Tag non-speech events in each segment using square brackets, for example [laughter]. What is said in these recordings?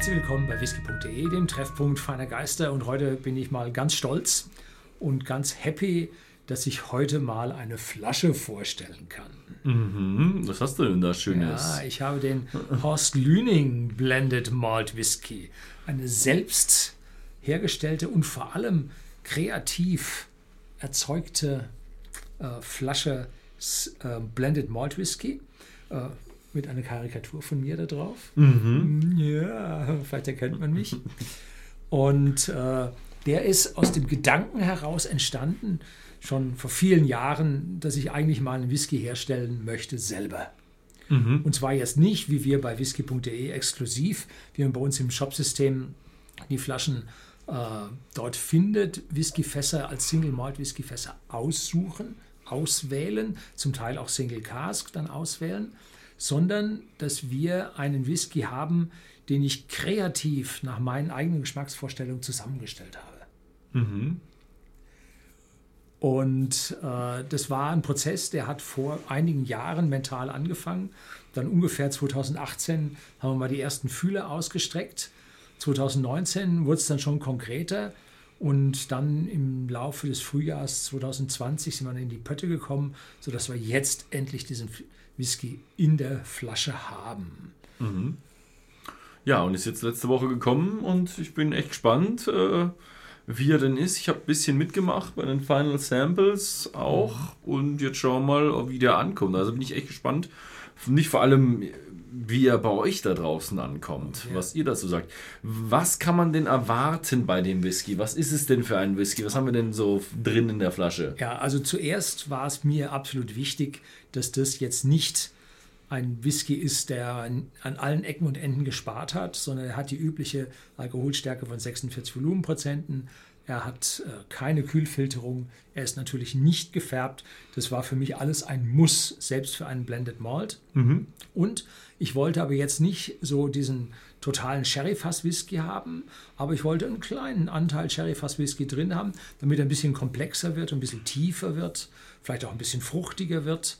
Herzlich willkommen bei whisky.de, dem Treffpunkt feiner Geister. Und heute bin ich mal ganz stolz und ganz happy, dass ich heute mal eine Flasche vorstellen kann. Mhm. Was hast du denn da Schönes? Ja, ich habe den Horst Lüning Blended Malt Whisky. Eine selbst hergestellte und vor allem kreativ erzeugte äh, Flasche äh, Blended Malt Whisky. Äh, mit einer Karikatur von mir da drauf. Mhm. Ja, vielleicht erkennt man mich. Und äh, der ist aus dem Gedanken heraus entstanden, schon vor vielen Jahren, dass ich eigentlich mal einen Whisky herstellen möchte selber. Mhm. Und zwar jetzt nicht, wie wir bei whisky.de exklusiv, wie man bei uns im Shopsystem die Flaschen äh, dort findet, Whiskyfässer als Single Malt Whiskyfässer aussuchen, auswählen, zum Teil auch Single Cask dann auswählen, sondern dass wir einen Whisky haben, den ich kreativ nach meinen eigenen Geschmacksvorstellungen zusammengestellt habe. Mhm. Und äh, das war ein Prozess, der hat vor einigen Jahren mental angefangen. Dann ungefähr 2018 haben wir mal die ersten Fühler ausgestreckt. 2019 wurde es dann schon konkreter. Und dann im Laufe des Frühjahrs 2020 sind wir in die Pötte gekommen, sodass wir jetzt endlich diesen Whisky in der Flasche haben. Mhm. Ja, und ist jetzt letzte Woche gekommen und ich bin echt gespannt, äh, wie er denn ist. Ich habe ein bisschen mitgemacht bei den Final Samples auch mhm. und jetzt schauen wir mal, wie der ankommt. Also bin ich echt gespannt. Nicht vor allem, wie er bei euch da draußen ankommt, ja. was ihr dazu sagt. Was kann man denn erwarten bei dem Whisky? Was ist es denn für ein Whisky? Was haben wir denn so drin in der Flasche? Ja, also zuerst war es mir absolut wichtig, dass das jetzt nicht ein Whisky ist, der an allen Ecken und Enden gespart hat, sondern er hat die übliche Alkoholstärke von 46 Volumenprozenten. Er hat äh, keine Kühlfilterung. Er ist natürlich nicht gefärbt. Das war für mich alles ein Muss, selbst für einen Blended Malt. Mhm. Und ich wollte aber jetzt nicht so diesen totalen Sherry-Fass-Whisky haben, aber ich wollte einen kleinen Anteil Sherry-Fass-Whisky drin haben, damit er ein bisschen komplexer wird, ein bisschen tiefer wird, vielleicht auch ein bisschen fruchtiger wird.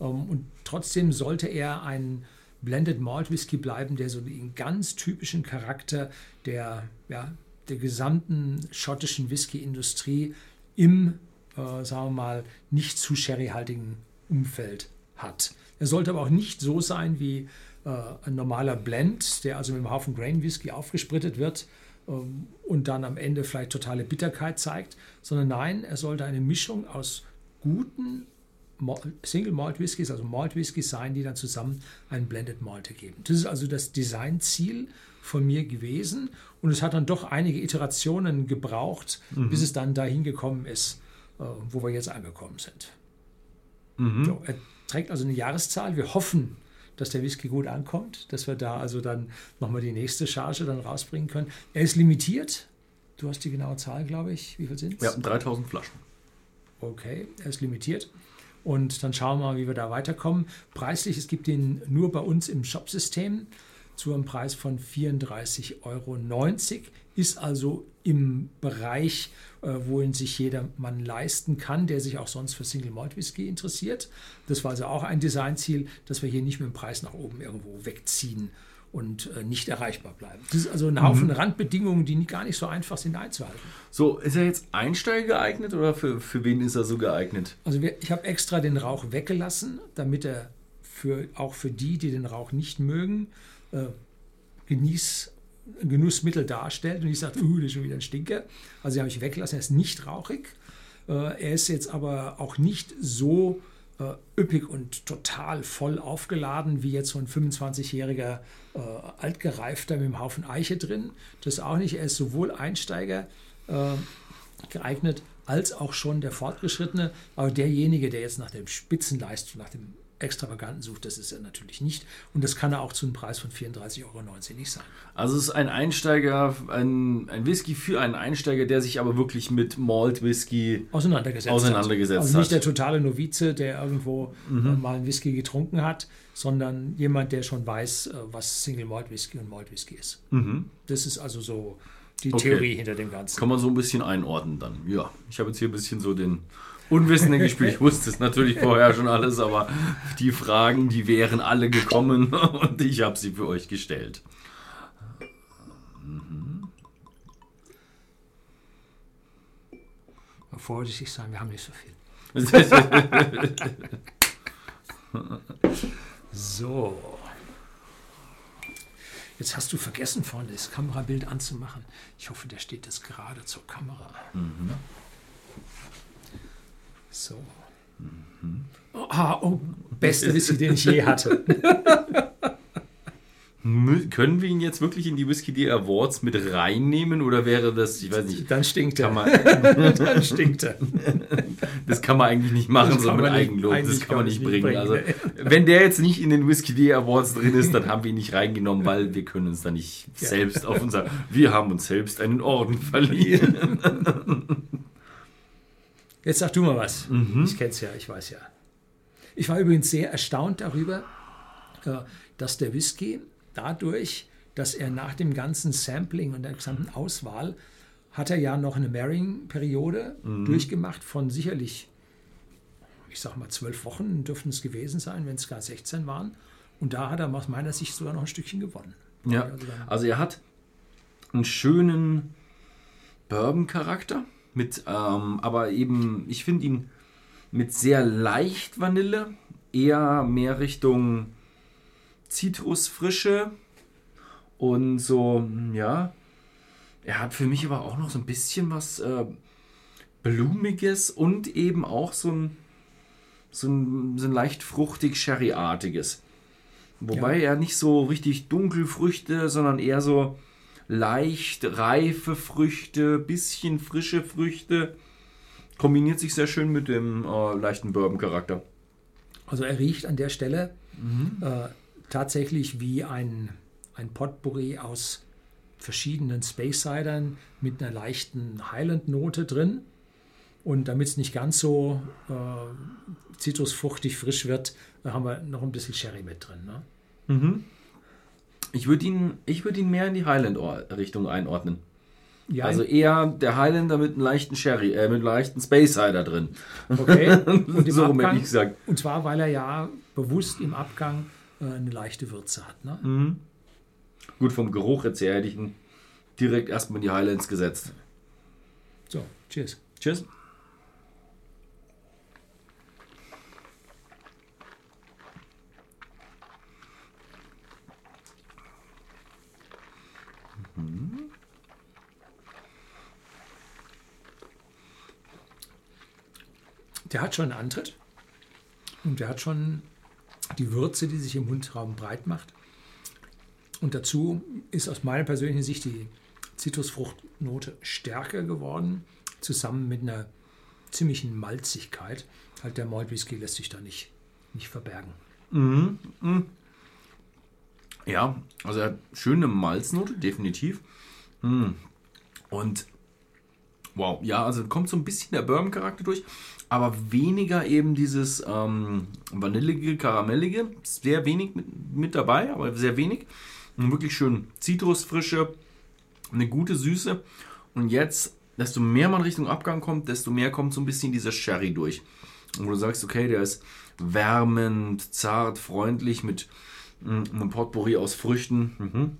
Ähm, und trotzdem sollte er ein Blended Malt Whisky bleiben, der so den ganz typischen Charakter der ja, der gesamten schottischen Whisky-Industrie im, äh, sagen wir mal, nicht zu sherryhaltigen Umfeld hat. Er sollte aber auch nicht so sein wie äh, ein normaler Blend, der also mit einem Haufen Grain Whisky aufgesprittet wird ähm, und dann am Ende vielleicht totale Bitterkeit zeigt, sondern nein, er sollte eine Mischung aus guten Single Malt Whiskys, also Malt Whiskys sein, die dann zusammen einen Blended Malt ergeben. Das ist also das Designziel von mir gewesen. Und es hat dann doch einige Iterationen gebraucht, mhm. bis es dann dahin gekommen ist, äh, wo wir jetzt angekommen sind. Mhm. So, er trägt also eine Jahreszahl. Wir hoffen, dass der Whisky gut ankommt, dass wir da also dann nochmal die nächste Charge dann rausbringen können. Er ist limitiert. Du hast die genaue Zahl, glaube ich. Wie viel sind es? Ja, 3000 Flaschen. Okay, er ist limitiert. Und dann schauen wir mal, wie wir da weiterkommen. Preislich, es gibt ihn nur bei uns im Shopsystem zu einem Preis von 34,90 Euro. Ist also im Bereich, äh, wo ihn sich jedermann leisten kann, der sich auch sonst für Single Malt Whisky interessiert. Das war also auch ein Designziel, dass wir hier nicht mit dem Preis nach oben irgendwo wegziehen und äh, nicht erreichbar bleiben. Das ist also ein Haufen mhm. Randbedingungen, die gar nicht so einfach sind einzuhalten. So, ist er jetzt Einsteiger geeignet oder für, für wen ist er so geeignet? Also wir, ich habe extra den Rauch weggelassen, damit er für, auch für die, die den Rauch nicht mögen, äh, Genieß, Genussmittel darstellt und ich sage, uh, das ist schon wieder ein Stinker. Also den habe ich weggelassen, er ist nicht rauchig. Äh, er ist jetzt aber auch nicht so äh, üppig und total voll aufgeladen wie jetzt so ein 25-jähriger äh, altgereifter mit einem Haufen Eiche drin. Das auch nicht. Er ist sowohl Einsteiger äh, geeignet als auch schon der Fortgeschrittene. Aber derjenige, der jetzt nach dem Spitzenleistung, nach dem Extravaganten sucht, das ist er natürlich nicht. Und das kann er auch zu einem Preis von 34,90 Euro nicht sein. Also es ist ein Einsteiger, ein, ein Whisky für einen Einsteiger, der sich aber wirklich mit Malt Whisky auseinandergesetzt, auseinandergesetzt hat. Also nicht der totale Novize, der irgendwo mhm. mal einen Whisky getrunken hat, sondern jemand, der schon weiß, äh, was Single Malt Whisky und Malt Whisky ist. Mhm. Das ist also so die okay. Theorie hinter dem Ganzen. Kann man so ein bisschen einordnen dann. Ja, ich habe jetzt hier ein bisschen so den Unwissenden gespielt. Ich wusste es natürlich vorher schon alles, aber die Fragen, die wären alle gekommen [laughs] und ich habe sie für euch gestellt. Mhm. Vorsichtig sein, wir haben nicht so viel. [laughs] so. Jetzt hast du vergessen, vorne das Kamerabild anzumachen. Ich hoffe, der steht jetzt gerade zur Kamera. Mhm. So. Mhm. Oh, oh, beste Whisky, den ich je hatte. Können wir ihn jetzt wirklich in die Whisky Day Awards mit reinnehmen oder wäre das, ich weiß nicht. Dann stinkt er. Man, [laughs] dann stinkt er. Das kann man eigentlich nicht machen, so mit Eigenlob. Das kann man nicht bringen. bringen. Also, wenn der jetzt nicht in den Whisky Day Awards drin ist, dann haben wir ihn nicht reingenommen, weil wir können uns da nicht ja. selbst auf unser. Wir haben uns selbst einen Orden verliehen. [laughs] Jetzt sag du mal was. Mhm. Ich kenn's ja, ich weiß ja. Ich war übrigens sehr erstaunt darüber, äh, dass der Whisky dadurch, dass er nach dem ganzen Sampling und der gesamten Auswahl hat er ja noch eine Marrying-Periode mhm. durchgemacht von sicherlich, ich sag mal, zwölf Wochen dürften es gewesen sein, wenn es gar 16 waren. Und da hat er aus meiner Sicht sogar noch ein Stückchen gewonnen. Ja, also, also er hat einen schönen Bourbon-Charakter, mit, ähm, aber eben, ich finde ihn mit sehr leicht Vanille, eher mehr Richtung Zitrusfrische und so, ja. Er hat für mich aber auch noch so ein bisschen was äh, Blumiges und eben auch so ein, so ein, so ein leicht fruchtig Sherry-artiges. Wobei ja. er nicht so richtig dunkle Früchte, sondern eher so leicht reife Früchte, bisschen frische Früchte. Kombiniert sich sehr schön mit dem äh, leichten Bourbon-Charakter. Also er riecht an der Stelle mhm. äh, tatsächlich wie ein, ein Potpourri aus verschiedenen Space Cidern mit einer leichten Highland-Note drin. Und damit es nicht ganz so äh, zitrusfruchtig frisch wird, haben wir noch ein bisschen Sherry mit drin. Ne? Mhm. Ich würde ihn, würd ihn mehr in die Highland-Richtung einordnen. Ja, also eher der Highlander mit einem leichten Sherry, äh, mit einem leichten Space Cider drin. Okay. [laughs] Und so Abgang, ich gesagt. Und zwar, weil er ja bewusst im Abgang äh, eine leichte Würze hat. Ne? Mhm. Gut, vom Geruch jetzt her hätte ich ihn direkt erstmal in die Highlands gesetzt. So, cheers. Cheers. Mhm. Der hat schon einen Antritt und der hat schon die Würze, die sich im Mundraum breit macht. Und dazu ist aus meiner persönlichen Sicht die Zitrusfruchtnote stärker geworden, zusammen mit einer ziemlichen Malzigkeit. Halt der Malt Whisky lässt sich da nicht, nicht verbergen. Mhm. Mhm. Ja, also er hat schöne Malznote, definitiv. Mhm. Und wow, ja, also kommt so ein bisschen der Bourbon-Charakter durch aber weniger eben dieses ähm, vanillige, karamellige. Sehr wenig mit, mit dabei, aber sehr wenig. Und wirklich schön Zitrusfrische, eine gute Süße. Und jetzt, desto mehr man Richtung Abgang kommt, desto mehr kommt so ein bisschen dieser Sherry durch. Und wo du sagst, okay, der ist wärmend, zart, freundlich mit mm, einem Potpourri aus Früchten. Mhm.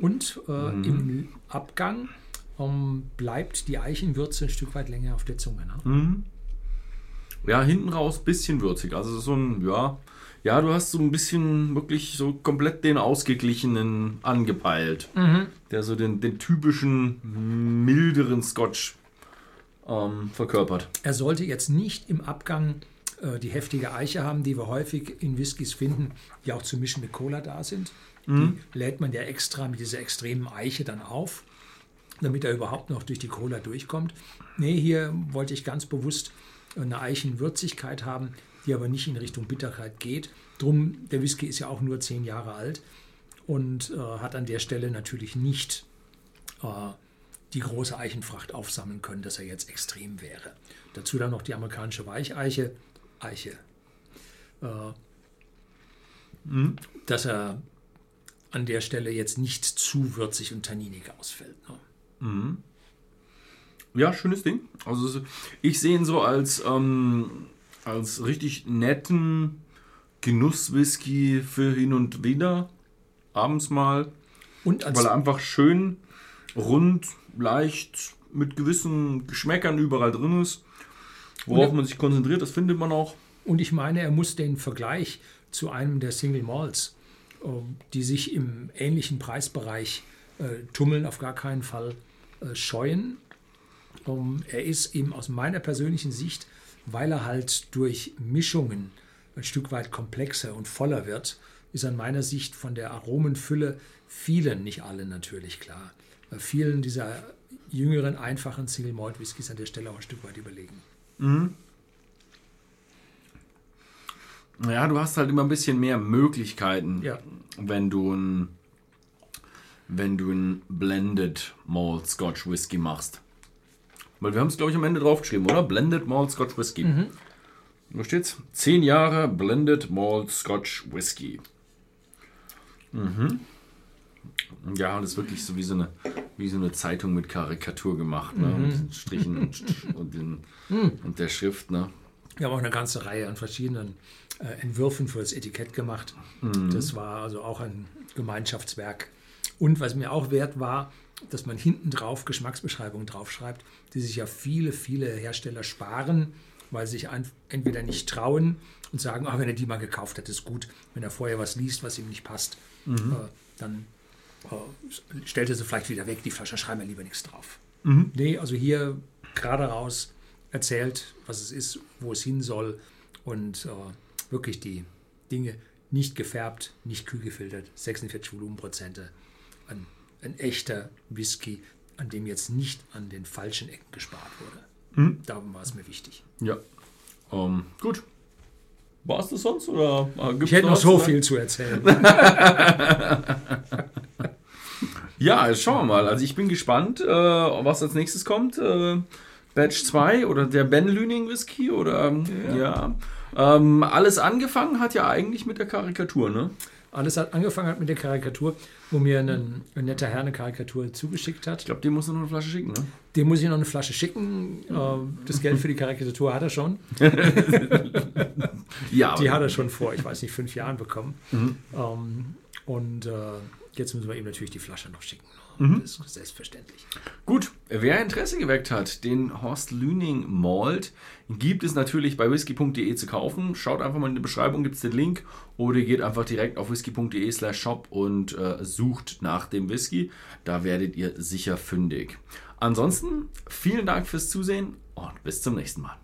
Und äh, mhm. im Abgang um, bleibt die Eichenwürze ein Stück weit länger auf der Zunge. Ne? Mhm ja, hinten raus bisschen würzig. Also so ein, ja, ja, du hast so ein bisschen wirklich so komplett den ausgeglichenen angepeilt. Mhm. Der so den, den typischen milderen Scotch ähm, verkörpert. Er sollte jetzt nicht im Abgang äh, die heftige Eiche haben, die wir häufig in Whiskys finden, die auch zu mischen mit Cola da sind. Mhm. Die lädt man ja extra mit dieser extremen Eiche dann auf, damit er überhaupt noch durch die Cola durchkommt. Nee, hier wollte ich ganz bewusst eine Eichenwürzigkeit haben, die aber nicht in Richtung Bitterkeit geht. Drum, der Whisky ist ja auch nur zehn Jahre alt und äh, hat an der Stelle natürlich nicht äh, die große Eichenfracht aufsammeln können, dass er jetzt extrem wäre. Dazu dann noch die amerikanische Weicheiche, Eiche, äh, mhm. dass er an der Stelle jetzt nicht zu würzig und tanninig ausfällt. Ne? Mhm. Ja, schönes Ding. Also ich sehe ihn so als, ähm, als richtig netten Genusswhisky für hin und wieder. Abends mal. Und als weil er einfach schön, rund, leicht, mit gewissen Geschmäckern überall drin ist. Worauf Und- man sich konzentriert, das findet man auch. Und ich meine, er muss den Vergleich zu einem der Single Malls, äh, die sich im ähnlichen Preisbereich äh, tummeln, auf gar keinen Fall äh, scheuen. Um, er ist eben aus meiner persönlichen Sicht, weil er halt durch Mischungen ein Stück weit komplexer und voller wird, ist an meiner Sicht von der Aromenfülle vielen, nicht allen natürlich klar, äh, vielen dieser jüngeren, einfachen Single Malt Whiskys an der Stelle auch ein Stück weit überlegen. Ja, du hast halt immer ein bisschen mehr Möglichkeiten, Ja. wenn du ein wenn du ein Blended Malt Scotch Whisky machst. Weil wir haben es, glaube ich, am Ende draufgeschrieben, oder? Blended Malt Scotch Whisky. Wo steht's? Zehn Jahre Blended Malt Scotch Whisky. Mhm. Ja, das ist wirklich so wie so eine, wie so eine Zeitung mit Karikatur gemacht, ne? Mit Strichen und, und, den, und der Schrift, ne? Wir haben auch eine ganze Reihe an verschiedenen äh, Entwürfen für das Etikett gemacht. Das war also auch ein Gemeinschaftswerk. Und was mir auch wert war, dass man hinten drauf Geschmacksbeschreibungen draufschreibt, die sich ja viele, viele Hersteller sparen, weil sie sich entweder nicht trauen und sagen, ah, wenn er die mal gekauft hat, ist gut. Wenn er vorher was liest, was ihm nicht passt, äh, dann äh, stellt er sie vielleicht wieder weg. Die Flasche schreiben wir lieber nichts drauf. Nee, also hier gerade raus erzählt, was es ist, wo es hin soll und äh, wirklich die Dinge nicht gefärbt, nicht kühl gefiltert, 46 Volumenprozente. Ein, ein echter Whisky, an dem jetzt nicht an den falschen Ecken gespart wurde. Darum war es mir wichtig. Ja. Ähm, gut. War es das sonst? Oder äh, gibt's Ich hätte noch so sagen? viel zu erzählen. [laughs] Ja, jetzt schauen wir mal. Also ich bin gespannt, äh, was als nächstes kommt. Äh, Batch 2 oder der Ben Lüning Whisky oder ähm, ja. Ähm, alles angefangen hat ja eigentlich mit der Karikatur, ne? Alles hat angefangen hat mit der Karikatur, wo mir ein, ein netter Herr eine Karikatur zugeschickt hat. Ich glaube, dem muss noch eine Flasche schicken, ne? Dem muss ich noch eine Flasche schicken. Äh, Das Geld für die Karikatur hat er schon. [laughs] Ja, Die hat er schon vor, ich weiß nicht, fünf Jahren bekommen. Mhm. Ähm, und äh, jetzt müssen wir ihm natürlich die Flasche noch schicken. Mhm. Das ist selbstverständlich. Gut, wer Interesse geweckt hat, den Horst Lüning Malt gibt es natürlich bei whisky.de zu kaufen. Schaut einfach mal in die Beschreibung, gibt es den Link oder geht einfach direkt auf whisky.de slash shop und äh, sucht nach dem Whisky. Da werdet ihr sicher fündig. Ansonsten vielen Dank fürs Zusehen und bis zum nächsten Mal.